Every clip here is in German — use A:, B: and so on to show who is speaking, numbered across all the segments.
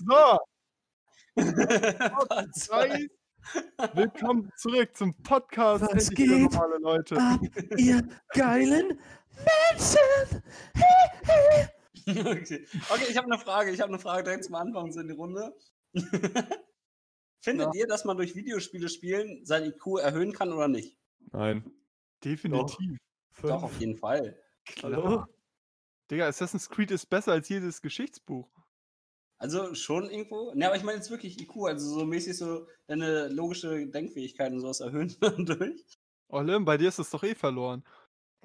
A: So. Willkommen zurück zum Podcast.
B: Was
A: Endlich
B: geht
A: normale Leute.
B: ab, ihr geilen Menschen?
C: okay. okay, ich habe eine Frage. Ich habe eine Frage direkt zum Anfang so in die Runde. Findet ihr, dass man durch Videospiele spielen sein IQ erhöhen kann oder nicht?
D: Nein.
A: Definitiv.
C: Doch, auf jeden Fall.
D: Hallo?
A: Digga, Assassin's Creed ist besser als jedes Geschichtsbuch.
C: Also schon irgendwo. Ne, aber ich meine jetzt wirklich IQ, also so mäßig so deine logische Denkfähigkeit und sowas erhöhen durch.
A: Oh, Lim, bei dir ist es doch eh verloren.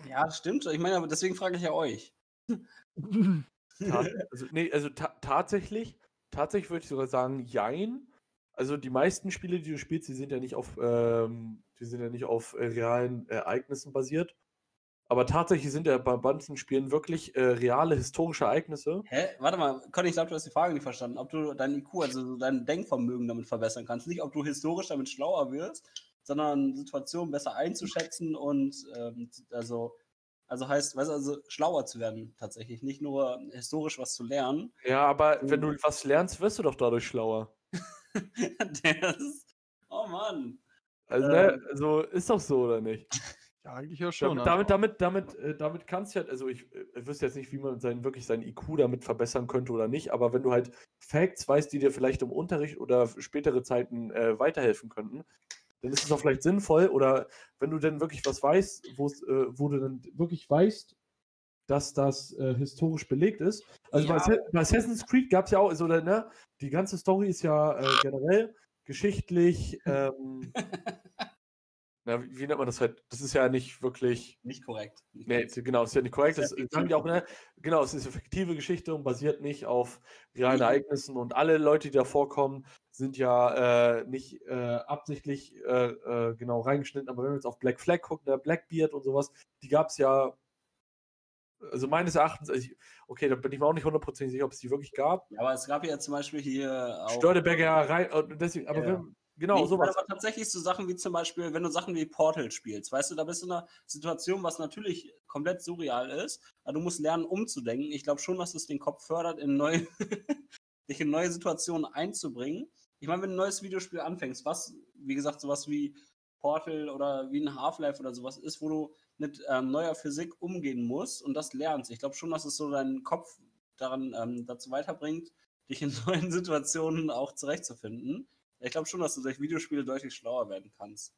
C: Ja, stimmt. Ich meine, aber deswegen frage ich ja euch.
D: Also, nee, also ta tatsächlich, tatsächlich würde ich sogar sagen, jein. Also die meisten Spiele, die du spielst, die sind ja nicht auf, ähm, die sind ja nicht auf äh, realen Ereignissen basiert. Aber tatsächlich sind ja bei manchen Spielen wirklich äh, reale historische Ereignisse.
C: Hä? Warte mal, Conny, ich glaube, du hast die Frage nicht verstanden. Ob du dein IQ, also dein Denkvermögen damit verbessern kannst. Nicht, ob du historisch damit schlauer wirst, sondern Situationen besser einzuschätzen und ähm, also, also heißt, weißt du, also schlauer zu werden tatsächlich. Nicht nur historisch was zu lernen.
D: Ja, aber wenn du was lernst, wirst du doch dadurch schlauer.
C: das, oh Mann.
D: Also, ne, also ist doch so, oder nicht?
A: Ja, eigentlich ja schon.
D: Damit, damit, damit, damit, äh, damit kannst du ja, also ich äh, wüsste jetzt nicht, wie man sein, wirklich seinen IQ damit verbessern könnte oder nicht, aber wenn du halt Facts weißt, die dir vielleicht im Unterricht oder spätere Zeiten äh, weiterhelfen könnten, dann ist es auch vielleicht sinnvoll oder wenn du denn wirklich was weißt, äh, wo du dann wirklich weißt, dass das äh, historisch belegt ist. Also
C: Ja.
D: bei, bei Assassin's Creed gab es ja auch, also, ne, die ganze Story ist ja äh, generell geschichtlich, ähm, na, wie, wie nennt man das halt? Das ist ja nicht wirklich,
C: Nicht korrekt. Nicht
D: nee, genau, das ist ja nicht korrekt. Das sagen die auch, ne? Genau, es ist eine fiktive Geschichte und basiert nicht auf realen. Ereignissen und alle Leute, die da vorkommen, sind ja äh, nicht äh, absichtlich äh, äh, genau reingeschnitten, aber wenn wir jetzt auf Black Flag gucken, der Blackbeard und sowas, die gab es ja, also meines Erachtens, also ich, okay, da bin ich mir auch nicht hundertprozentig sicher, ob es die wirklich gab.
C: Ja, aber es gab ja zum Beispiel hier auch.
D: Und deswegen, aber
C: Ja.
D: wenn, genau,
C: Nee,
D: sowas.
C: aber tatsächlich so Sachen wie zum Beispiel, wenn du Sachen wie Portal spielst, weißt du, da bist du in einer Situation, was natürlich komplett surreal ist, aber du musst lernen, umzudenken. Ich glaube schon, dass es den Kopf fördert, in neue, dich in neue Situationen einzubringen. Ich meine, wenn du ein neues Videospiel anfängst, was, wie gesagt, sowas wie Portal oder wie ein Half-Life oder sowas ist, wo du mit ähm, neuer Physik umgehen musst und das lernst. Ich glaube schon, dass es so deinen Kopf daran ähm, dazu weiterbringt, dich in neuen Situationen auch zurechtzufinden. Ich glaube schon, dass du durch Videospiele deutlich schlauer werden kannst.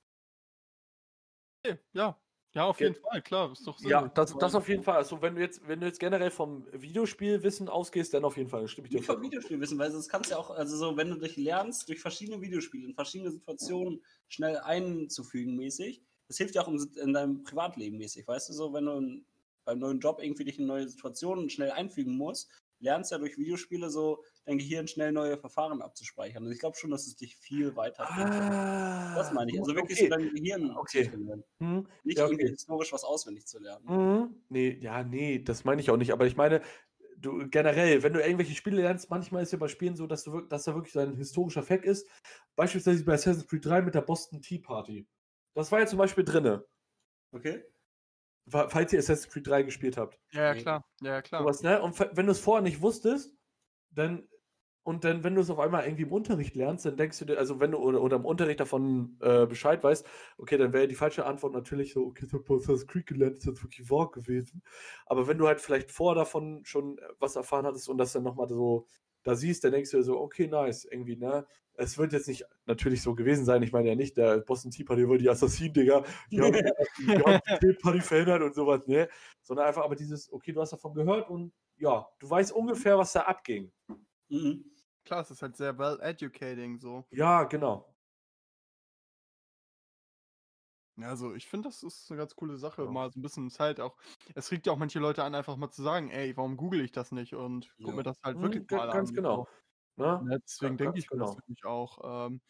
A: Okay, ja. Ja, auf
D: Ja.
A: jeden Fall, klar. Ist doch
D: Ja, das, das auf jeden Fall. Also wenn du jetzt, wenn du jetzt generell vom Videospielwissen ausgehst, dann auf jeden Fall. Stimme ich dir
C: Nicht vom. Videospielwissen, weil das kannst ja auch, also so, wenn du dich lernst, durch verschiedene Videospiele in verschiedene Situationen schnell einzufügen mäßig, das hilft ja auch in deinem Privatleben mäßig, weißt du, so, wenn du beim neuen Job irgendwie dich in neue Situationen schnell einfügen musst, lernst ja durch Videospiele so dein Gehirn schnell neue Verfahren abzuspeichern. Und ich glaube schon, dass es dich viel weiterbringt.
D: Ah,
C: das meine ich. Also wirklich
D: okay.
C: so dein Gehirn
D: Okay.
C: zu trainieren.
D: Hm,
C: Nicht
D: ja,
C: irgendwie
D: okay.
C: historisch was auswendig zu lernen.
D: Mhm. Nee, ja, nee, das meine ich auch nicht. Aber ich meine, du generell, wenn du irgendwelche Spiele lernst, manchmal ist ja bei Spielen so, dass du dass da wirklich so ein historischer Fact ist. Beispielsweise bei Assassin's Creed 3 mit der Boston Tea Party. Das war ja zum Beispiel drinne.
C: Okay?
D: Fa- Falls ihr Assassin's Creed 3 gespielt habt.
A: Ja, ja, klar. Ja, klar.
D: Sowas, ne? Und wenn du es vorher nicht wusstest, dann und dann, wenn du es auf einmal irgendwie im Unterricht lernst, dann denkst du dir, also wenn du oder, oder im Unterricht davon äh, Bescheid weißt, okay, dann wäre die falsche Antwort natürlich so, okay, ich habe Assassin's Creed gelernt, ist jetzt wirklich wahr gewesen. Aber wenn du halt vielleicht vorher davon schon äh, was erfahren hattest und das dann nochmal so da siehst, dann denkst du dir so, okay, nice, irgendwie, ne? Es wird jetzt nicht natürlich so gewesen sein, ich meine ja nicht, der Boston Tea Party war die Assassinen, Digga, die haben, die haben Tea Party verhindert und sowas, ne? Sondern einfach aber dieses, okay, du hast davon gehört und ja, du weißt ungefähr, was da abging.
C: Mhm.
A: Klar, es ist halt sehr well educating so.
D: Ja, genau.
A: Also ich finde, das ist eine ganz coole Sache.
D: Ja.
A: Mal so ein bisschen Zeit auch. Es regt ja auch manche Leute an, einfach mal zu sagen, ey, warum google ich das nicht und guck
C: Ja.
A: mir das halt
D: Mhm,
A: wirklich
D: ga-
A: mal
D: ganz
A: an.
D: genau. Ne?
A: Ne, deswegen
D: Ja,
A: denke ich mir das
D: genau.
A: nämlich auch. Ähm,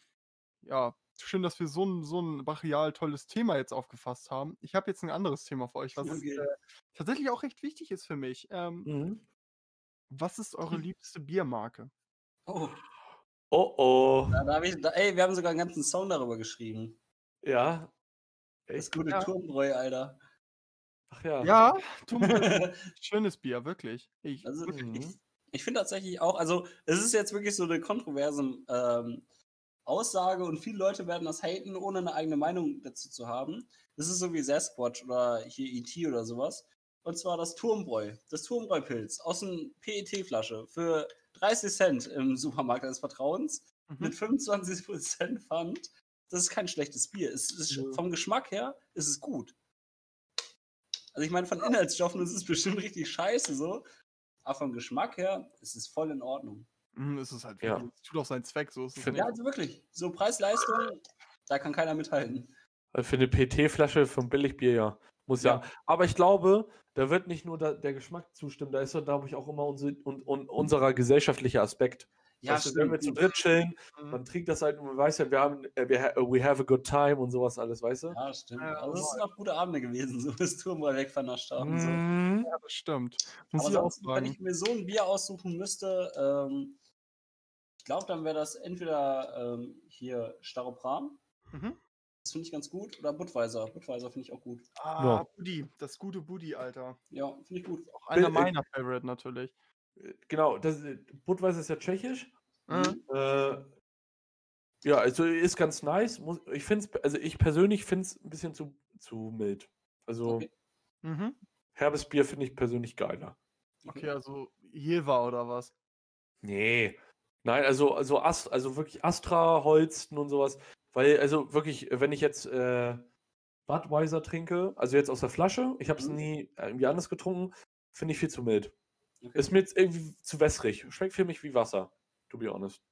A: ja, schön, dass wir so ein, so ein brachial tolles Thema jetzt aufgefasst haben. Ich habe jetzt ein anderes Thema für euch, was
C: Okay.
A: äh, tatsächlich auch recht wichtig ist für mich. Ähm,
D: Mhm.
A: was ist eure liebste Biermarke?
C: Oh,
D: Oh oh.
C: da, da hab ich, da, ey, wir haben sogar einen ganzen Song darüber geschrieben.
D: Ja.
C: Das
D: Echt?
C: gute
A: Ja.
C: Turmbräu, Alter.
D: Ach ja.
A: Ja, Tum- schönes Bier, wirklich. Ich,
C: Also,
D: Mhm.
C: ich, Ich finde tatsächlich auch, also es ist jetzt wirklich so eine kontroverse ähm, Aussage und viele Leute werden das haten, ohne eine eigene Meinung dazu zu haben. Das ist so wie Sasquatch oder hier E.T. oder sowas. Und zwar das Turmbräu, das Turmbräu-Pilz aus einer PET-Flasche für 30 Cent im Supermarkt des Vertrauens
A: Mhm.
C: mit 25% Pfand. Das ist kein schlechtes Bier. Es ist,
D: Ja.
C: Vom Geschmack her ist es gut. Also ich meine, von Inhaltsstoffen ist es bestimmt richtig scheiße so. Aber vom Geschmack her ist es voll in Ordnung.
A: Es ist halt
D: Ja.
A: wirklich, es tut auch seinen Zweck, so ist es.
C: Ja, also wirklich. So Preis-Leistung, da kann keiner mithalten.
D: Äh, Für eine PT-Flasche vom Billigbier, ja. Muss ja. Aber ich glaube, da wird nicht nur da, der Geschmack zustimmen, da ist glaube ich, auch immer unser, und, und unserer gesellschaftliche Aspekt.
C: Ja,
D: weißt du, wenn wir zu
C: stimmt.
D: dritt chillen,
A: Mhm.
D: man trinkt das halt und man weiß ja, wir haben, äh, wir, ha- we have a good time und sowas alles, weißt du?
C: Ja, stimmt.
A: Ja,
C: also es sind auch gute Abende gewesen, so bis Turmbräu wegvernascht haben. So.
D: Mhm.
A: Ja, das stimmt. Muss
C: Aber
A: ich auch
C: sonst, wenn ich mir so ein Bier aussuchen müsste, ähm, ich glaube, dann wäre das entweder ähm, hier Staropram.
A: Mhm.
C: Das finde ich ganz gut. Oder Budweiser. Budweiser finde ich auch gut.
A: Ah,
D: Ja.
A: Buddy, das gute Buddy, Alter.
C: Ja, finde ich gut.
A: Auch einer meiner Favorite natürlich.
D: Äh, Genau, das, äh, Budweiser ist ja tschechisch.
A: Mhm.
D: Äh, ja, also ist ganz nice. Ich finde es, also ich persönlich finde es ein bisschen zu, zu mild. Also
C: Okay.
A: Mhm.
D: herbes Bier finde ich persönlich geiler.
A: Okay, also Jever oder was?
D: Nee. Nein, also, also, Ast, also wirklich Astra, Holsten und sowas. Weil, also wirklich, wenn ich jetzt äh, Budweiser trinke, also jetzt aus der Flasche, ich habe es
C: Mhm.
D: nie irgendwie anders getrunken, finde ich viel zu mild.
C: Okay.
D: Ist mir jetzt irgendwie zu wässrig. Schmeckt für mich wie Wasser, to be honest.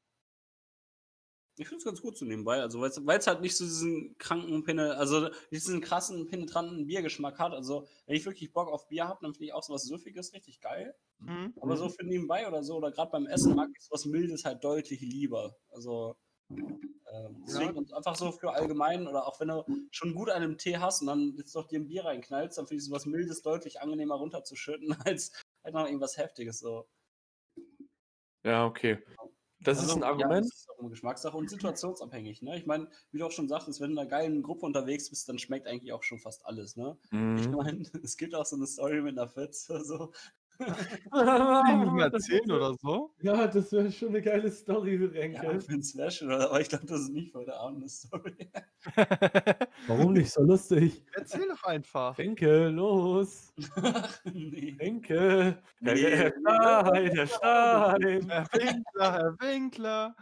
C: Ich finde es ganz gut so nebenbei. Also, weil es halt nicht so diesen kranken, Pene, also diesen krassen, penetranten Biergeschmack hat. Also, wenn ich wirklich Bock auf Bier habe, dann finde ich auch sowas Süffiges richtig geil.
A: Mhm.
C: Aber so für nebenbei oder so, oder gerade beim Essen mag ich sowas Mildes halt deutlich lieber. Also, ähm, deswegen und einfach so für allgemein oder auch wenn du schon gut an einem Tee hast und dann jetzt noch dir ein Bier reinknallst, dann finde ich sowas Mildes deutlich angenehmer runterzuschütten als halt noch irgendwas Heftiges so.
D: Ja, okay. Das ist
C: Also,
D: ein
C: Ja,
D: Argument.
C: das ist auch eine Geschmackssache und situationsabhängig. Ne? Ich meine, wie du auch schon sagtest, wenn du in einer geilen Gruppe unterwegs bist, dann schmeckt eigentlich auch schon fast alles. Ne? Ich
D: Mhm.
C: meine, es gibt auch so eine Story mit einer Pfütze. So.
A: Mal erzählen oder so?
D: Ja, das wäre schon eine geile Story,
C: Ja, ich finde es wäre schon, aber ich glaube, das ist nicht heute Abend eine Story.
D: Warum nicht so lustig?
A: Erzähl doch einfach.
D: Denke, los.
C: Ach, nee.
D: Denke.
C: Nee.
D: Herr Stein, Herr Stein.
A: Herr Winkler, Herr Winkler.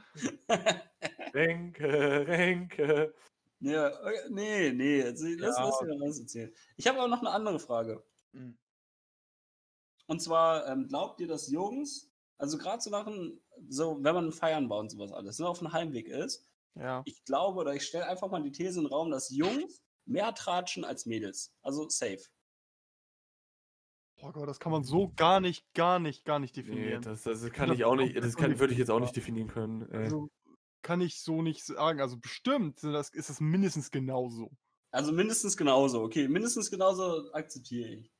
D: Denke, Renke.
C: Ja, nee, nee, also, lass,
A: Ja.
C: lass mir was erzählen. Ich habe aber noch eine andere Frage.
A: Mhm.
C: Und zwar, ähm, glaubt ihr, dass Jungs, also gerade so nach dem, so, wenn man feiern war und sowas alles, ne, auf dem Heimweg ist,
A: Ja.
C: ich glaube oder ich stelle einfach mal die These in den Raum, dass Jungs mehr tratschen als Mädels. Also safe.
A: Boah Gott, das kann man so gar nicht, gar nicht, gar nicht
D: Nee,
A: definieren.
D: das, das kann ich auch nicht, das kann, würde ich jetzt auch nicht definieren können. Äh.
A: Also, kann ich so nicht sagen. Also bestimmt das, ist es mindestens genauso.
C: Also mindestens genauso, okay, mindestens genauso akzeptiere ich.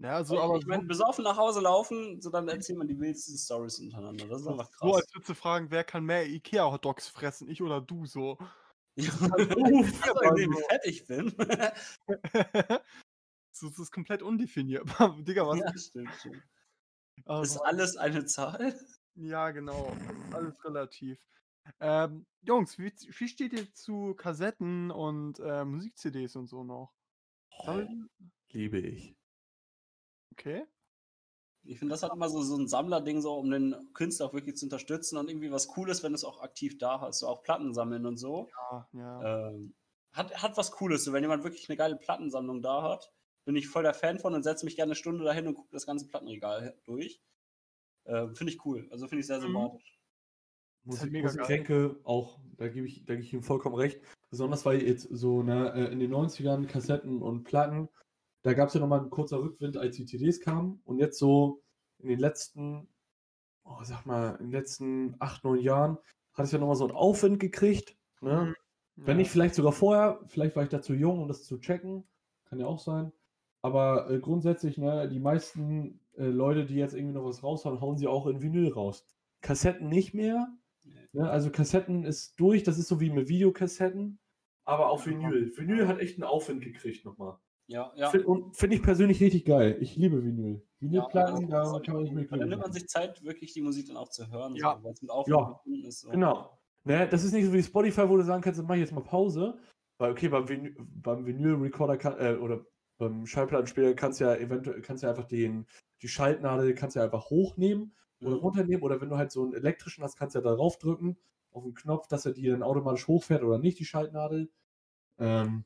A: Ja,
C: ich
A: aber
C: ich meine, besoffen nach Hause laufen, so dann erzählt man die wildesten Stories untereinander. Das ist
A: so,
C: einfach
A: so,
C: krass.
A: als würdest du fragen, wer kann mehr Ikea-Hotdogs fressen, ich oder du so.
C: Ja, wie fett ich bin.
A: so, das ist komplett undefinierbar. Digga, was?
C: ja, stimmt, stimmt.
A: Also,
C: Ist alles eine Zahl?
A: ja, genau. Alles relativ. Ähm, Jungs, wie, wie steht ihr zu Kassetten und äh, Musik-CDs und so noch? Ihr?
D: Liebe ich.
A: Okay.
C: Ich finde, das hat immer so, so ein Sammlerding, so um den Künstler auch wirklich zu unterstützen und irgendwie was Cooles, wenn du es auch aktiv da hast. So auch Platten sammeln und so.
A: Ja, ja.
C: Ähm, hat, hat was Cooles. So, wenn jemand wirklich eine geile Plattensammlung da hat, bin ich voll der Fan von und setze mich gerne eine Stunde dahin und gucke das ganze Plattenregal durch. Ähm, finde ich cool. Also finde ich sehr
A: Mhm.
C: sympathisch.
A: halt
D: Musik,
A: mega geil.
D: Musikkränke auch, da gebe ich, da gebe ich ihm vollkommen recht. Besonders weil jetzt so ne, äh, in den 90ern Kassetten und Platten, da gab es ja nochmal ein kurzer Rückwind, als die CDs kamen. Und jetzt so in den letzten, oh, sag mal, in den letzten acht, neun Jahren hat es ja nochmal so einen Aufwind gekriegt. Ne? Wenn
A: Ja.
D: nicht vielleicht sogar vorher, vielleicht war ich da zu jung, um das zu checken. Kann ja auch sein. Aber äh, grundsätzlich, ne, die meisten äh, Leute, die jetzt irgendwie noch was raushauen, hauen sie auch in Vinyl raus. Kassetten nicht mehr. Ne? Also Kassetten ist durch, das ist so wie mit Videokassetten, aber
A: Ja.
D: Vinyl. Vinyl hat echt einen Aufwind gekriegt nochmal.
C: Ja, ja.
D: Find- finde ich persönlich richtig geil. Ich liebe Vinyl. Vinylplatten,
C: Ja,
D: da kann man nicht mehr
C: Da
D: glücklich
C: nimmt man sich Zeit, wirklich die Musik dann auch zu hören,
A: Ja.
C: so, weil es mit
D: Ja,
C: verbunden ist. So.
D: Genau. Ne, das ist nicht so wie Spotify, wo du sagen kannst, mach ich jetzt mal Pause. Weil, okay, beim, Vinyl, beim Vinyl-Recorder kann, äh, oder beim Schallplattenspieler kannst du ja eventuell kannst ja einfach den, die Schaltnadel kannst ja einfach hochnehmen oder
C: Mhm.
D: runternehmen. Oder wenn du halt so einen elektrischen hast, kannst du ja darauf drücken, auf den Knopf, dass er die dann automatisch hochfährt oder nicht, die Schaltnadel. Ähm,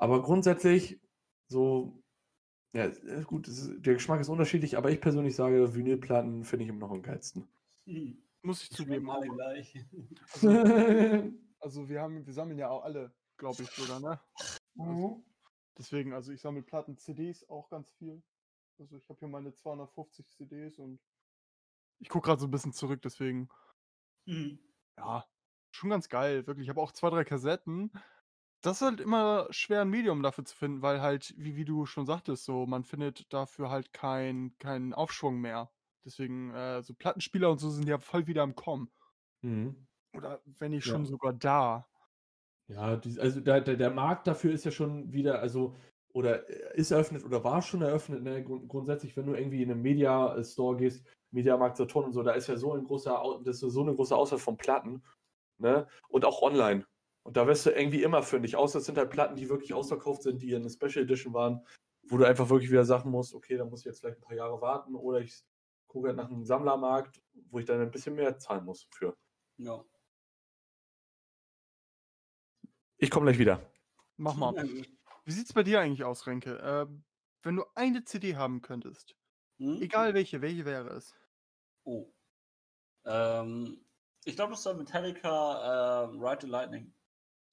D: aber grundsätzlich, so, ja, ist gut, es ist, der Geschmack ist unterschiedlich, aber ich persönlich sage, Vinylplatten finde ich immer noch am geilsten.
C: Hm.
A: Muss ich zugeben.
C: alle gleich.
A: Also wir haben, wir sammeln ja auch alle, glaube ich sogar, ne?
D: Mhm.
A: Deswegen, also ich sammle Platten, CDs auch ganz viel. Also ich habe hier meine 250 CDs und ich gucke gerade so ein bisschen zurück, deswegen,
C: Hm.
A: ja, schon ganz geil, wirklich. Ich habe auch zwei, drei Kassetten. Das ist halt immer schwer, ein Medium dafür zu finden, weil halt, wie, wie du schon sagtest, so, man findet dafür halt keinen keinen Aufschwung mehr. Deswegen, äh, so Plattenspieler und so sind ja voll wieder im Kommen.
D: Mhm.
A: Oder wenn nicht
D: Ja.
A: schon sogar da.
D: Ja, die, also der, der, der Markt dafür ist ja schon wieder, also, oder äh, ist eröffnet oder war schon eröffnet, ne? Grund, grundsätzlich, wenn du irgendwie in einen Media-Store gehst, Mediamarkt Saturn und so, da ist ja so ein großer, Au- das ist so eine große Auswahl von Platten, ne? Und auch online. Und da wirst du irgendwie immer fündig, außer es sind halt Platten, die wirklich ausverkauft sind, die in der Special Edition waren, wo du einfach wirklich wieder sagen musst, okay, da muss ich jetzt vielleicht ein paar Jahre warten oder ich gucke halt nach einem Sammlermarkt, wo ich dann ein bisschen mehr zahlen muss für.
C: Ja.
D: Ich komme gleich wieder.
A: Mach mal. Wie sieht's bei dir eigentlich aus, Renke? Ähm, wenn du eine CD haben könntest,
C: Hm?
A: egal welche, welche wäre es?
C: Oh. Ähm, ich glaube, das war Metallica äh, Ride the Lightning.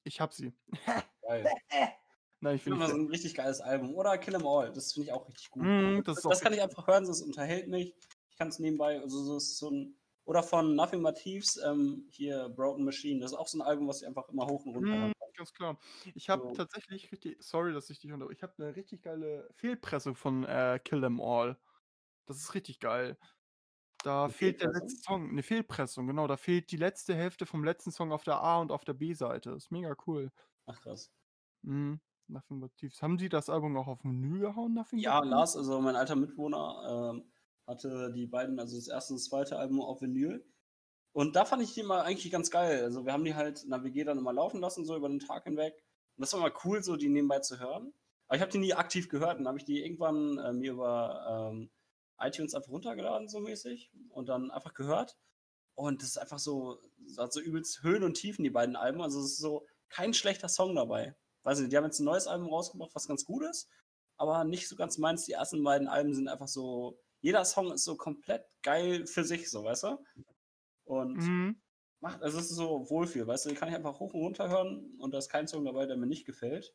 A: Ich hab sie.
C: Geil.
A: Nein, ich
C: finde mal so ein richtig geiles Album. Oder Kill 'em All. Das finde ich auch richtig gut.
A: Mm, das
C: das das kann ich einfach hören, das unterhält mich. Ich kann es nebenbei, also so ist so ein. Oder von Nothing But Thieves, ähm, hier Broken Machine. Das ist auch so ein Album, was ich einfach immer hoch und runter
A: Mm,
C: hören
A: ganz klar. Ich habe
C: So.
A: tatsächlich richtig, sorry, dass ich dich unter, ich habe eine richtig geile Fehlpressung von äh, Kill Them All. Das ist richtig geil. Da
C: Eine
A: fehlt der letzte Song, eine Fehlpressung, genau. Da fehlt die letzte Hälfte vom letzten Song auf der A und auf der B-Seite. Ist mega cool.
C: Ach krass.
A: Mhm. Nothing But Thieves. Haben Sie das Album auch auf Menü gehauen, Nothing
C: Ja? Lars, also mein alter Mitwohner, ähm, hatte die beiden, also das erste und das zweite Album auf Vinyl. Und da fand ich die mal eigentlich ganz geil. Also wir haben die halt in der WG dann immer laufen lassen, so über den Tag hinweg. Und das war mal cool, so die nebenbei zu hören. Aber ich habe die nie aktiv gehört. Dann habe ich die irgendwann äh, mir über ähm, iTunes einfach runtergeladen, so mäßig. Und dann einfach gehört. Und das ist einfach so, hat so übelst Höhen und Tiefen, die beiden Alben. Also es ist so kein schlechter Song dabei. Weiß nicht, die haben jetzt ein neues Album rausgebracht, was ganz gut ist aber nicht so ganz meins. Die ersten beiden Alben sind einfach so, jeder Song ist so komplett geil für sich, so, weißt du? Und
A: Mhm.
C: macht, also es ist so Wohlfühl, weißt du, die kann ich einfach hoch und runter hören und da ist kein Song dabei, der mir nicht gefällt.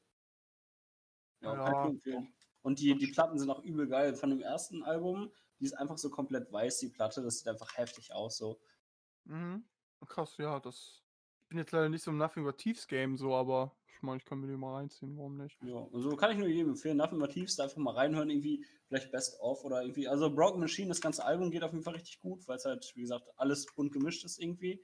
C: Ja, kann ich
A: Ja.
C: empfehlen. Und die, die Platten sind auch übel geil. Von dem ersten Album, die ist einfach so komplett weiß, die Platte, das sieht einfach heftig aus, so.
A: Mhm. Krass, ja, das. Ich bin jetzt leider nicht so im Nothing But Thieves Game so, aber ich meine, ich kann mir die mal reinziehen, warum nicht?
C: Ja, also kann ich nur jedem empfehlen. Nothing but Thieves, da einfach mal reinhören, irgendwie, vielleicht Best of oder irgendwie. Also Broken Machine, das ganze Album geht auf jeden Fall richtig gut, weil es halt, wie gesagt, alles bunt gemischt ist irgendwie.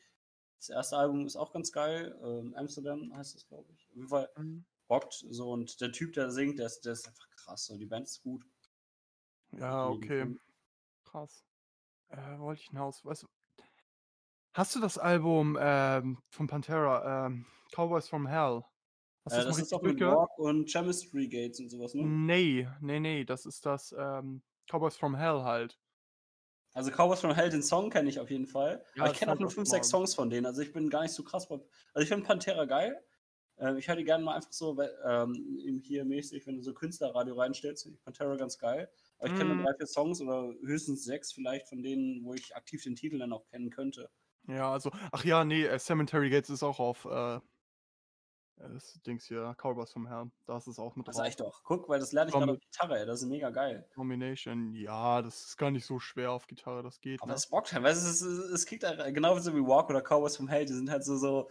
C: Das erste Album ist auch ganz geil. Ähm, Amsterdam heißt das, glaube ich. Auf jeden Fall
A: Mhm.
C: Rockt so und der Typ, der singt, der ist, der ist einfach krass. So. Die Band ist gut.
A: Ja, okay. Krass. Äh, wollte ich hinaus. Weißt du, hast du das Album ähm, von Pantera, ähm, Cowboys from Hell? Hast du
C: Äh,
A: das,
C: das ist
A: richtig
C: mit? Walk und Chemistry Gates und sowas, ne?
A: Nee, nee, nee, das ist das ähm, Cowboys from Hell halt.
C: Also Cowboys from Hell, den Song kenne ich auf jeden Fall.
A: Ja,
C: aber ich kenne auch
A: halt
C: nur
A: auch
C: 5,
A: mal.
C: 6 Songs von denen. Also ich bin gar nicht so krass. Also ich finde Pantera geil. Ähm, ich die gerne mal einfach so, ähm, hier mäßig, wenn du so Künstlerradio reinstellst, finde ich Pantera ganz geil. Aber ich kenne nur drei, vier Songs oder höchstens sechs vielleicht von denen, wo ich aktiv den Titel dann auch kennen könnte.
A: Ja, also, ach ja, nee, äh, Cemetery Gates ist auch auf äh, das Dings hier, Cowboys from Hell. Da ist es auch mit
C: Das
A: drauf.
C: sag ich doch. Guck, weil das lerne ich gerade auf Gitarre, ey. Das ist mega geil.
A: Combination, ja, das ist gar nicht so schwer auf Gitarre, das geht.
C: Aber
A: Ne?
C: es bockt halt, weißt du, es, es, es kickt halt genauso wie Walk oder Cowboys from Hell, die sind halt so, so,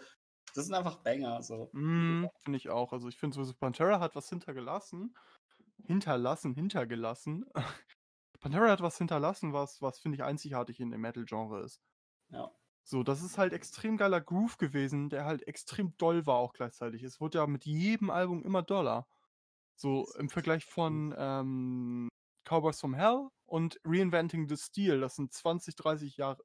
C: das sind einfach Banger, so.
A: Mm, finde ich auch. Also ich finde sowieso, Pantera hat was hintergelassen. Hinterlassen, hintergelassen. Pantera hat was hinterlassen, was, was finde ich einzigartig in dem Metal-Genre ist.
C: Ja.
A: So, das ist halt extrem geiler Groove gewesen, der halt extrem doll war auch gleichzeitig. Es wurde ja mit jedem Album immer doller. So im Vergleich von ähm, Cowboys from Hell und Reinventing the Steel. Das sind 20, 30 Jahre,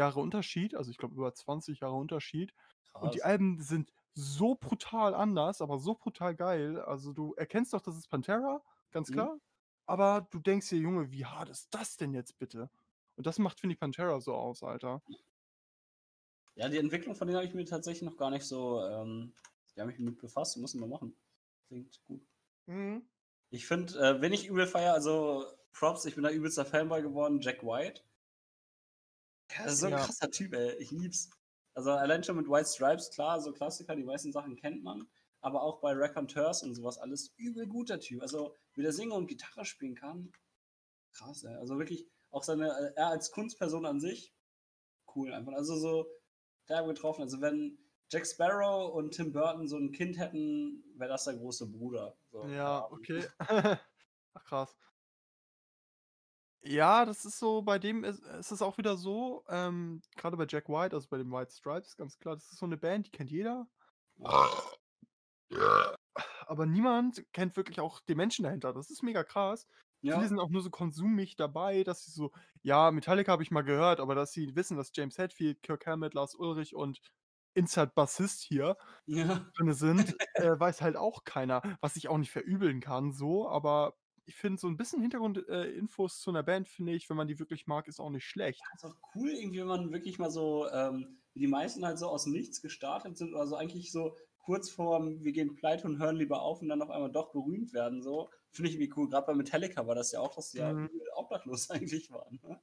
A: Jahre Unterschied. Also ich glaube über 20 Jahre Unterschied. Und die
C: Krass.
A: Alben sind so brutal anders, aber so brutal geil. Also du erkennst doch, das ist Pantera, ganz
C: Mhm.
A: klar. Aber du denkst dir, Junge, wie hart ist das denn jetzt bitte? Und das macht, finde ich, Pantera so aus, Alter.
C: Ja, die Entwicklung von denen habe ich mir tatsächlich noch gar nicht so, ähm, die habe ich mit befasst, müssen wir machen. Klingt gut. Ich finde, äh, wenn ich übel feier, also Props, ich bin da übelster Fanboy geworden, Jack White. Ja, das ist so ein
A: Ja.
C: krasser Typ, ey. Ich lieb's. Also allein schon mit White Stripes, klar, so Klassiker, die meisten Sachen kennt man. Aber auch bei Raconteurs und sowas alles übel guter Typ. Also wie der singen und Gitarre spielen kann. Krass, ey. Also wirklich, auch seine, er als Kunstperson an sich, cool einfach. Also so, derbe getroffen. Also wenn Jack Sparrow und Tim Burton so ein Kind hätten, wäre das der große Bruder. So,
A: Ja, okay. Ach krass. Ja, das ist so, bei dem ist, ist es auch wieder so, ähm, gerade bei Jack White, also bei den White Stripes, ganz klar, das ist so eine Band, die kennt jeder. Aber niemand kennt wirklich auch den Menschen dahinter. Das ist mega krass.
C: Ja,
A: Viele sind auch nur so konsumig dabei, dass sie so, ja, Metallica habe ich mal gehört, aber dass sie wissen, dass James Hetfield, Kirk Hammett, Lars Ulrich und Insert Bassist hier
C: ja.
A: drin sind, äh, weiß halt auch keiner, was ich auch nicht verübeln kann, so, aber ich finde, so ein bisschen Hintergrundinfos äh, zu einer Band, finde ich, wenn man die wirklich mag, ist auch nicht schlecht.
C: ist auch cool, irgendwie, wenn man wirklich mal so, ähm, wie die meisten halt so aus Nichts gestartet sind, oder so eigentlich so kurz vorm, wir gehen pleite und hören lieber auf und dann auf einmal doch berühmt werden, so. Finde ich irgendwie cool. Gerade bei Metallica war das ja auch, dass die ja
A: Mhm.
C: übel obdachlos eigentlich waren. Ne?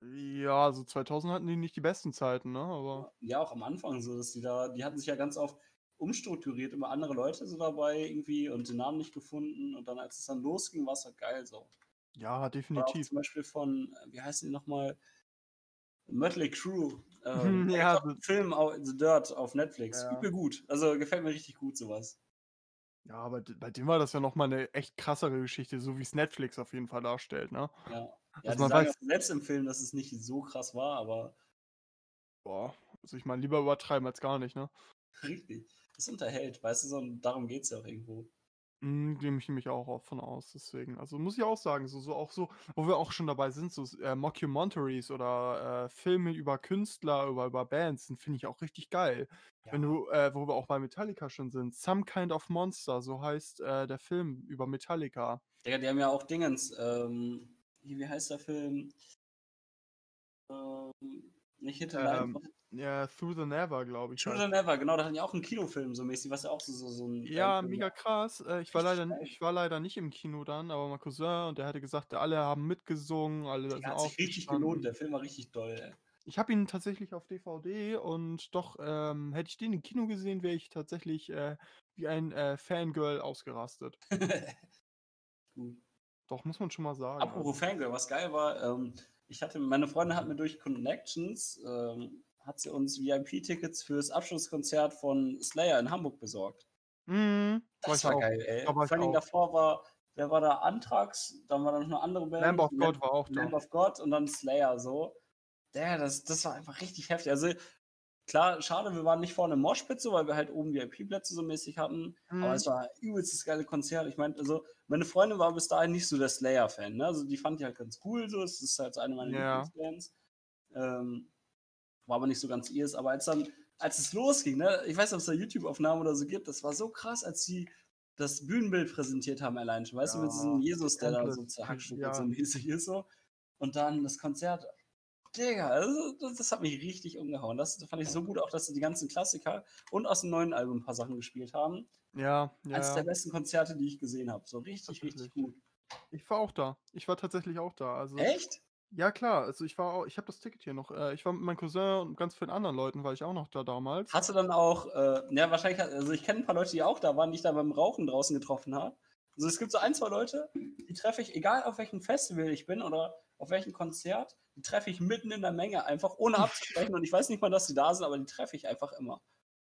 A: Ja, so 2000 hatten die nicht die besten Zeiten, ne, aber
C: Ja, auch am Anfang so, dass die da, die hatten sich ja ganz oft umstrukturiert, immer andere Leute so dabei irgendwie und den Namen nicht gefunden und dann, als es dann losging, war es halt geil so.
A: ja, definitiv.
C: zum Beispiel von, äh, wie heißen die nochmal? Mötley Crew.
A: Mhm,
C: Äh,
A: ja,
C: glaub, Film The Dirt auf Netflix.
A: Ja.
C: Übel gut. Also gefällt mir richtig gut sowas.
A: Ja, aber bei dem war das ja noch mal eine echt krassere Geschichte, so wie es Netflix auf jeden Fall darstellt, ne?
C: Ja. Ja,
A: Also man weiß-
C: selbst im Film, dass es nicht so krass war, aber
A: Boah, also ich meine, lieber übertreiben als gar nicht, ne?
C: richtig. Es unterhält, weißt du, so, und darum geht es ja auch irgendwo.
A: Mhm, Nehme ich nämlich auch von aus, deswegen. Also muss ich auch sagen, so, so auch so, wo wir auch schon dabei sind, so äh, Mockumentaries oder äh, Filme über Künstler, über, über Bands, sind finde ich auch richtig geil. Wenn
C: Ja.
A: du, äh, wo wir auch bei Metallica schon sind, Some Kind of Monster, so heißt äh, der Film über Metallica.
C: Digga, die haben ja auch Dingens, ähm, wie heißt der Film? Ähm, nicht and
A: Ähm, Ja, Through the Never, glaube ich. Heißt
C: the Never, genau, da hatten die auch einen Kinofilm so mäßig, was ja auch so, so, so ein.
A: Ja,
C: Bandfilm
A: mega krass. Äh, ich war leider, ich war leider nicht im Kino dann, aber mein Cousin und der hatte gesagt, alle haben mitgesungen, alle
C: Der hat sich richtig gelohnt, der Film war richtig doll, ey.
A: Ich habe ihn tatsächlich auf DVD und doch ähm, hätte ich den im Kino gesehen, wäre ich tatsächlich äh, wie ein äh, Fangirl ausgerastet.
C: Gut.
A: Doch, muss man schon mal sagen. also.
C: Apropos Fangirl, was geil war, ähm, ich hatte, meine Freundin hat mir durch Connections, ähm, hat sie uns VIP-Tickets fürs Abschlusskonzert von Slayer in Hamburg besorgt.
A: Mhm,
C: Das war
A: auch.
C: geil, ey.
A: War
C: Vor allem davor war, wer war da? Anthrax, dann war da noch eine andere Band.
A: Lamb of
C: Lamb-
A: God war auch da.
C: Lamb of God und dann Slayer so. Der, das, das war einfach richtig heftig. Also klar, schade, wir waren nicht vorne im Moshpit so, weil wir halt oben VIP-Plätze so mäßig hatten. Aber
A: Mhm.
C: es war übelst das geile Konzert. Ich meine, also meine Freundin war bis dahin nicht so der Slayer-Fan. Ne? Also die fand die halt ganz cool. So, es ist halt so eine meiner
A: Ja.
C: Lieblingsbands. Ähm, war aber nicht so ganz ihrs. Aber als dann, als es losging, ne, ich weiß nicht, ob es da YouTube-Aufnahmen oder so gibt, das war so krass, als sie das Bühnenbild präsentiert haben allein schon. Weißt du, mit
A: Ja,
C: diesem Jesus, der da so
A: komplett,
C: zerhackstückt
A: ja.
C: so mäßig ist so. Und dann das Konzert. Digga, das, das hat mich richtig umgehauen. Das fand ich so gut, auch dass sie die ganzen Klassiker und aus dem neuen Album ein paar Sachen gespielt haben.
A: Ja, ja.
C: Eines der besten Konzerte, die ich gesehen habe. So richtig, richtig gut.
A: Ich war auch da. Ich war tatsächlich auch da. Also,
C: Echt?
A: ja klar, also ich war auch, ich habe das Ticket hier noch. Äh, ich war mit meinem Cousin und ganz vielen anderen Leuten, war ich auch noch da damals.
C: Hast du dann auch, äh, ja, wahrscheinlich, also ich kenne ein paar Leute, die auch da waren, die ich da beim Rauchen draußen getroffen habe. Also es gibt so ein, zwei Leute, die treffe ich, egal auf welchem Festival ich bin oder auf welchem Konzert, die treffe ich mitten in der Menge einfach, ohne abzusprechen. und ich weiß nicht mal, dass sie da sind, aber die treffe ich einfach immer.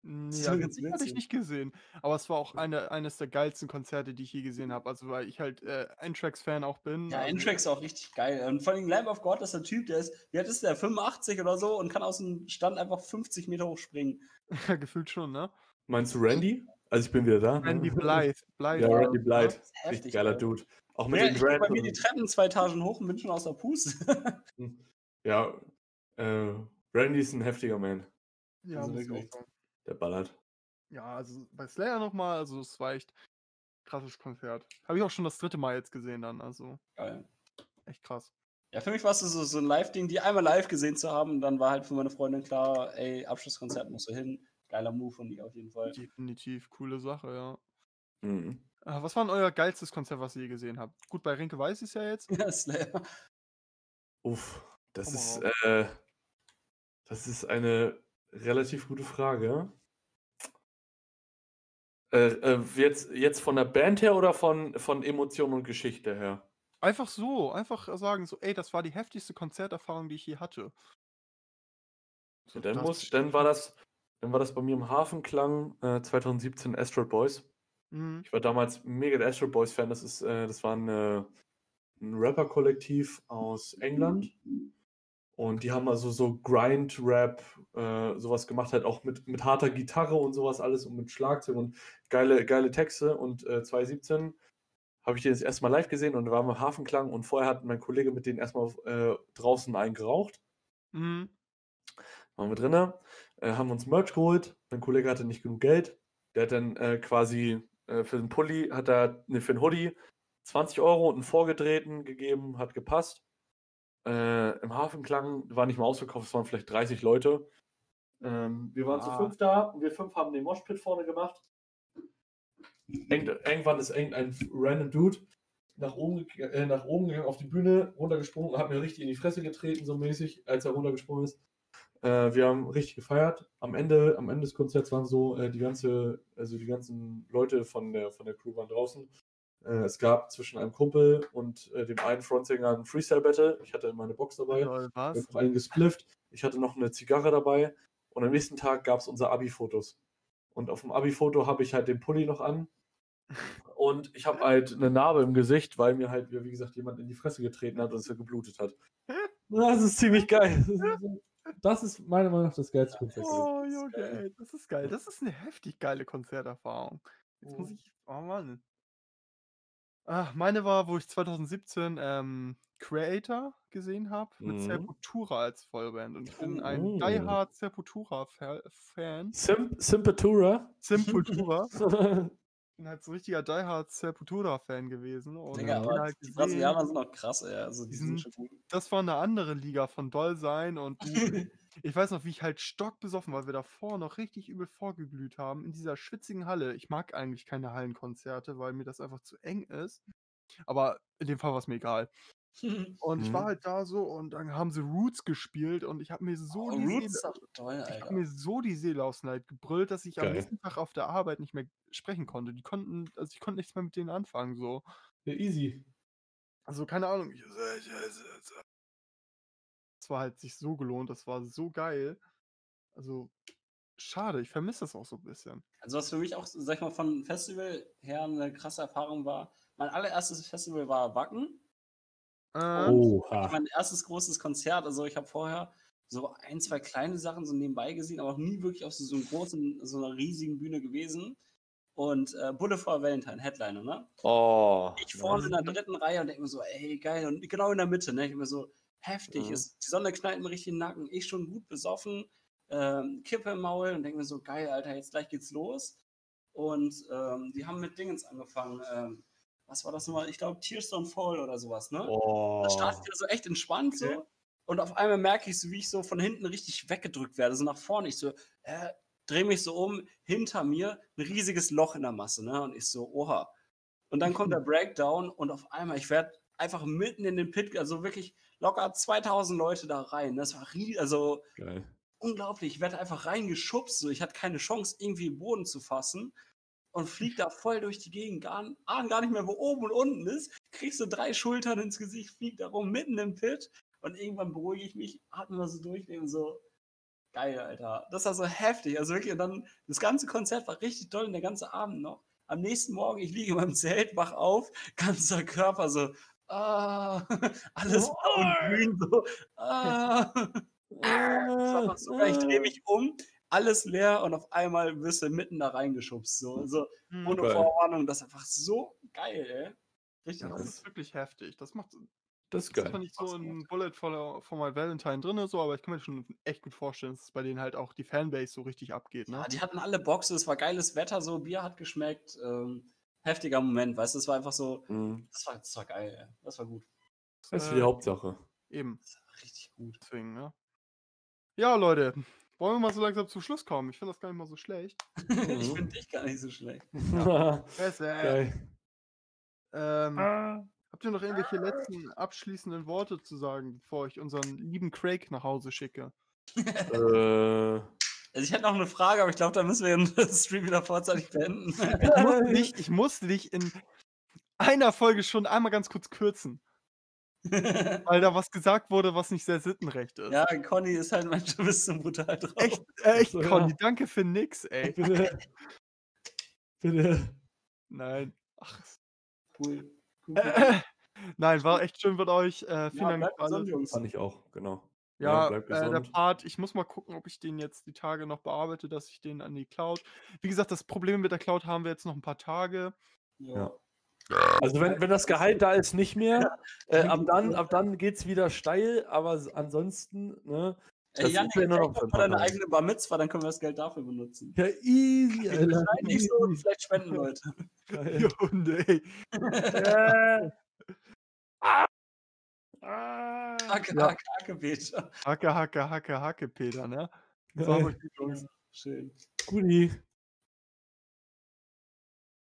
A: Mm,
C: Das
A: Ja, Sieg hatte ich nicht gesehen. Aber es war auch eine, eines der geilsten Konzerte, die ich je gesehen habe. Also, weil ich halt äh, Anthrax-Fan auch bin.
C: Ja,
A: also,
C: ist auch richtig geil. Und vor allem Lamb of God ist der Typ, der ist, wie alt ist der? 85 oder so und kann aus dem Stand einfach 50 Meter hoch springen.
A: gefühlt schon, ne?
D: Meinst du Randy? Also ich bin wieder da. ne?
A: Randy Blythe. Blythe
D: Ja, Randy? Blythe.
C: Heftig,
D: Richtig geiler. Dude. Auch mit
C: Ja,
D: den
C: ich gehe bei
D: Dreads
C: mir die Treppen zwei Etagen hoch und bin schon aus der Puste.
D: Ja, äh, Randy ist ein heftiger Man.
A: Ja,
C: Also
A: muss ich
C: wirklich.
A: sagen.
D: Der ballert.
A: Ja, also bei Slayer nochmal, also es war echt krasses Konzert. Habe ich auch schon das dritte Mal jetzt gesehen dann, also
C: Geil.
A: echt krass.
C: Ja, für mich war es so, so ein Live-Ding, die einmal live gesehen zu haben. Und dann war halt für meine Freundin klar, ey, Abschlusskonzert musst du hin. Geiler Move von ihr auf jeden Fall.
A: Definitiv coole Sache, ja.
D: Mhm.
A: Äh, was war denn euer geilstes Konzert, was ihr je gesehen habt? Gut, bei Rinke weiß ich es ja jetzt.
C: Ja, Slayer.
D: Uff, das
A: mal
D: ist, äh, das ist eine relativ gute Frage. Äh, äh, jetzt, jetzt von der Band her oder von, von Emotion und Geschichte her?
A: Einfach so, einfach sagen so, ey, das war die heftigste Konzerterfahrung, die ich je hatte. So,
D: dann, muss, dann, war das, dann war das bei mir im Hafenklang äh, 2017 Astro Boys.
A: Mhm.
D: Ich war damals mega der Astro Boys Fan. Das ist, äh, das war ein, äh, ein Rapper-Kollektiv aus England. Und die haben also so Grind-Rap, äh, sowas gemacht, halt auch mit, mit harter Gitarre und sowas alles und mit Schlagzeug und geile, geile Texte. Und äh, 2017 habe ich den das erste Mal live gesehen und da waren wir im Hafenklang und vorher hat mein Kollege mit denen erstmal äh, draußen eingeraucht
A: Mhm.
D: waren wir drinnen, äh, haben uns Merch geholt. Mein Kollege hatte nicht genug Geld. Der hat dann äh, quasi äh, für den Pulli, hat er, ne, für den Hoodie 20 Euro und einen vorgedrehten gegeben, hat gepasst. Äh, Im Hafenklang war nicht mal ausverkauft, es waren vielleicht 30 Leute. Ähm, wir waren zu
A: Ah.
D: fünf da und wir fünf haben den Moshpit vorne gemacht. Irgend, irgendwann ist irgendein random Dude nach oben, äh, nach oben gegangen auf die Bühne, runtergesprungen und hat mir richtig in die Fresse getreten, so mäßig, als er runtergesprungen ist. Äh, wir haben richtig gefeiert. Am Ende, am Ende des Konzerts waren so äh, die ganze, also die ganzen Leute von der von der Crew waren draußen. Äh, es gab zwischen einem Kumpel und äh, dem einen Frontsänger ein Freestyle-Battle. Ich hatte meine Box dabei. Wir
A: was?
D: haben noch einen gesplifft. Ich hatte noch eine Zigarre dabei. Und am nächsten Tag gab es unsere Abi-Fotos. Und auf dem Abi-Foto habe ich halt den Pulli noch an. Und ich habe halt eine Narbe im Gesicht, weil mir halt, wie gesagt, jemand in die Fresse getreten hat und es ja geblutet hat. Das ist ziemlich geil. Das ist meiner Meinung nach das geilste Konzert.
A: Oh, Junge, ey, das ist geil. Das ist eine heftig geile Konzerterfahrung. Jetzt muss
C: Mhm.
A: ich. Oh Mann. Ah, meine war, wo ich 2017 ähm, Creator gesehen habe, mit
D: Mhm.
A: Sepultura als Vollband. Und ich bin ein
D: Oh.
A: Die Hard Sepultura-Fan.
D: Sim Simpetura.
A: Sepultura. bin halt so ein richtiger Die Hard Sepultura-Fan gewesen. Und
C: Digga, aber
A: halt
C: die. Brasilianer sind noch krass, ey. Also die
A: Die
C: sind
A: sind-
C: schon gut.
A: das war eine andere Liga von Doll sein und ich weiß noch, wie ich halt stockbesoffen war, weil wir davor noch richtig übel vorgeglüht haben in dieser schwitzigen Halle. Ich mag eigentlich keine Hallenkonzerte, weil mir das einfach zu eng ist. Aber in dem Fall war es mir egal. Und ich war
D: Mhm.
A: halt da so und dann haben sie Roots gespielt und ich habe mir so
C: Oh,
A: die
C: Roots ist
A: Seele,
C: doch toll,
A: ich
C: Alter.
A: habe mir so die Seele aus dem Leib gebrüllt, dass ich am
D: Geil.
A: nächsten Tag auf der Arbeit nicht mehr sprechen konnte. Die konnten, also ich konnte nichts mehr mit denen anfangen so.
D: Ja, easy.
A: Also keine Ahnung. ich- Es war halt sich so gelohnt, das war so geil. Also schade, ich vermisse das auch so ein bisschen.
C: Also was für mich auch, sag ich mal, von Festival her eine krasse Erfahrung war, mein allererstes Festival war Wacken.
A: Äh,
D: Oha.
C: Mein erstes großes Konzert, also ich habe vorher so ein, zwei kleine Sachen so nebenbei gesehen, aber auch nie wirklich auf so, so, einem großen, so einer riesigen Bühne gewesen. Und äh, Bulle for Valentine, Headliner, ne?
D: Oh.
C: Ich vorne in der dritten Reihe und denke mir so, ey, geil. Und genau in der Mitte, ne? Ich mir so, heftig.
D: Mhm.
C: Ist, die Sonne knallt mir richtig in den Nacken. Ich schon gut besoffen, ähm, Kippe im Maul und denke mir so, geil, Alter, jetzt gleich geht's los. Und ähm, die haben mit Dingens angefangen. Ähm, was war das nochmal? Ich glaube, Tears Don't Fall oder sowas, ne?
D: Oh.
C: Das startet wieder so echt entspannt
A: Okay.
C: so. Und auf einmal merke ich so, wie ich so von hinten richtig weggedrückt werde, so nach vorne. Ich so, äh, drehe mich so um, hinter mir ein riesiges Loch in der Masse, ne? Und ich so, oha. Und dann kommt der Breakdown und auf einmal, ich werde einfach mitten in den Pit, also wirklich locker 2000 Leute da rein. Das war riesig, also
D: Geil.
C: unglaublich. Ich werde einfach reingeschubst, so. Ich hatte keine Chance, irgendwie den Boden zu fassen und flieg da voll durch die Gegend, gar, ahn gar nicht mehr, wo oben und unten ist. Kriegst so drei Schultern ins Gesicht, flieg da rum, mitten im Pit und irgendwann beruhige ich mich, atme mal so durch, und so, geil, Alter. Das war so heftig. Also wirklich, und dann, das ganze Konzert war richtig toll und der ganze Abend noch. Am nächsten Morgen, ich liege in meinem Zelt, wach auf, ganzer Körper so, ah, alles blau und grün, so, ah. Das war so geil. Ich drehe mich um, alles leer und auf einmal wirst du mitten da reingeschubst. So, so
A: Mhm.
C: ohne
D: Geil.
C: Vorwarnung. Das ist einfach so geil, ey. Richtig
A: das ist wirklich heftig. Das macht
D: Das ist
A: das ist zwar
D: geil.
A: nicht so ein Bullet for, for My Valentine drin, so, aber ich kann mir schon echt gut vorstellen, dass es bei denen halt auch die Fanbase so richtig abgeht, ne?
C: Ja, die hatten alle Boxen, es war geiles Wetter, so Bier hat geschmeckt. Ähm, heftiger Moment, weißt du, es war einfach so,
D: Mhm.
C: das war, das war geil, ey. das war gut.
D: Das ist
A: Äh,
D: die Hauptsache.
A: Eben,
C: Das war richtig gut.
A: deswegen, ne? Ja, Leute, wollen wir mal so langsam zum Schluss kommen? Ich finde das gar nicht mal so schlecht.
C: ich
D: Mhm.
C: finde dich gar nicht so schlecht.
A: Besser.
D: Geil.
A: Ähm, habt ihr noch irgendwelche letzten abschließenden Worte zu sagen, bevor ich unseren lieben Craig nach Hause schicke?
D: äh,
C: Also ich hätte noch eine Frage, aber ich glaube, da müssen wir den Stream wieder vorzeitig beenden.
A: Ich musste, dich, ich musste dich in einer Folge schon einmal ganz kurz kürzen, weil da was gesagt wurde, was nicht sehr sittenrecht ist.
C: ja, Conny ist halt manchmal bis zum brutal drauf.
A: Echt, äh, echt,
D: So, ja.
A: Conny, danke für nix, ey.
D: bitte. Bitte.
A: Nein. Ach,
C: Cool. cool.
A: äh, nein, war echt schön mit euch. Äh, vielen
C: ja,
A: Dank
C: gesund, Jungs.
D: Fand ich auch, genau.
A: Ja,
D: bleib
A: äh, der. Part, ich muss mal gucken, ob ich den jetzt die Tage noch bearbeite, dass ich den an die Cloud. Wie gesagt, das Problem mit der Cloud haben wir jetzt noch ein paar Tage.
C: Ja.
D: Also wenn, wenn das Gehalt da ist, nicht mehr. Äh, ab dann, ab dann geht es wieder steil, aber ansonsten, ne?
C: Ey,
D: Das
C: Janik,
D: ist ja nur noch
C: mal deine eigene Bar Mitzvah, dann können wir das Geld dafür benutzen.
D: Ja, easy, Alter.
C: Nicht so, vielleicht spenden Leute.
D: Geil.
A: Hunde, ey.
D: Ah.
C: Hacke,
A: Ja.
C: hacke, hacke, Peter.
A: Hacke, Hacke, Hacke, Hacke, Peter, ne?
D: Ja.
A: So, Jungs.
C: Schön.
D: Guti.